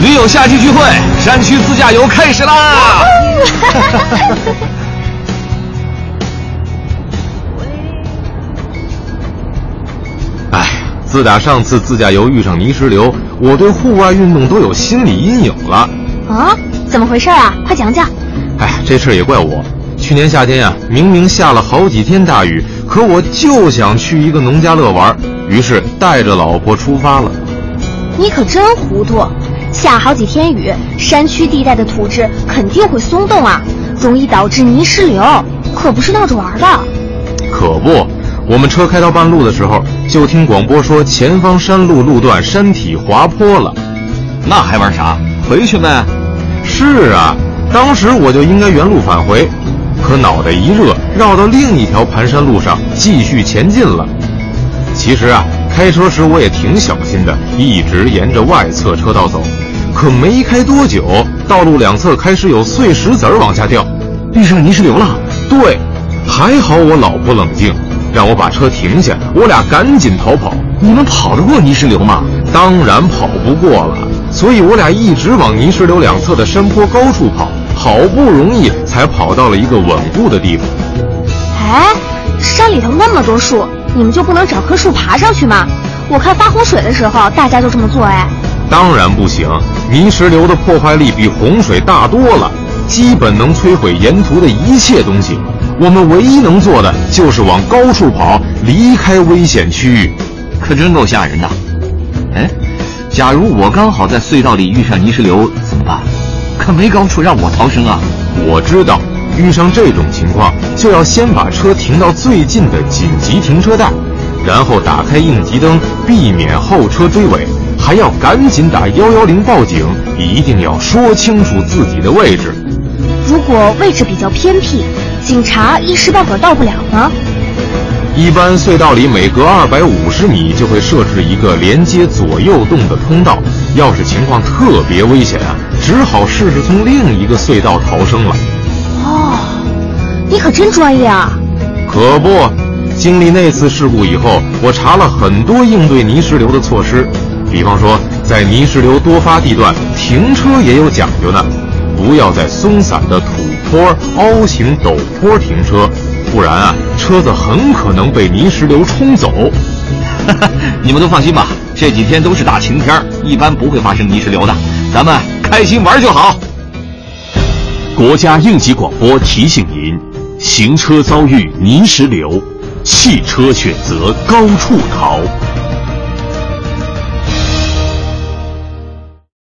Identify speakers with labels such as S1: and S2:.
S1: 驴友夏季聚会，山区自驾游开始啦！哎，自打上次自驾游遇上泥石流，我对户外运动都有心理阴影了。
S2: 啊？怎么回事啊？快讲讲。
S1: 哎，这事儿也怪我。去年夏天呀，明明下了好几天大雨，可我就想去一个农家乐玩，于是带着老婆出发了。
S2: 你可真糊涂！下好几天雨，山区地带的土质肯定会松动啊，容易导致泥石流，可不是闹着玩的。
S1: 可不，我们车开到半路的时候，就听广播说前方山路路段山体滑坡了。
S3: 那还玩啥？回去呗。
S1: 是啊，当时我就应该原路返回。可脑袋一热，绕到另一条盘山路上继续前进了。其实啊，开车时我也挺小心的，一直沿着外侧车道走。可没开多久，道路两侧开始有碎石子儿往下掉，
S3: 遇上泥石流了。
S1: 对，还好我老婆冷静，让我把车停下，我俩赶紧逃跑。
S3: 你们跑得过泥石流吗？
S1: 当然跑不过了，所以我俩一直往泥石流两侧的山坡高处跑。好不容易才跑到了一个稳固的地方。
S2: 哎，山里头那么多树，你们就不能找棵树爬上去吗？我看发洪水的时候大家就这么做哎。
S1: 当然不行，泥石流的破坏力比洪水大多了，基本能摧毁沿途的一切东西。我们唯一能做的就是往高处跑，离开危险区域。
S3: 可真够吓人的。哎，假如我刚好在隧道里遇上泥石流怎么办？可没高处让我逃生啊！
S1: 我知道，遇上这种情况就要先把车停到最近的紧急停车带，然后打开应急灯，避免后车追尾，还要赶紧打幺幺零报警，一定要说清楚自己的位置。
S2: 如果位置比较偏僻，警察一时半会儿到不了呢？
S1: 一般隧道里每隔二百五十米就会设置一个连接左右洞的通道，要是情况特别危险啊！只好试试从另一个隧道逃生了。
S2: 哦，你可真专业啊！
S1: 可不，经历那次事故以后，我查了很多应对泥石流的措施。比方说，在泥石流多发地段停车也有讲究呢，不要在松散的土坡、凹形陡坡停车，不然啊，车子很可能被泥石流冲走。
S3: 你们都放心吧，这几天都是大晴天，一般不会发生泥石流的。咱们。开心玩就好。
S4: 国家应急广播提醒您：行车遭遇泥石流，汽车选择高处逃。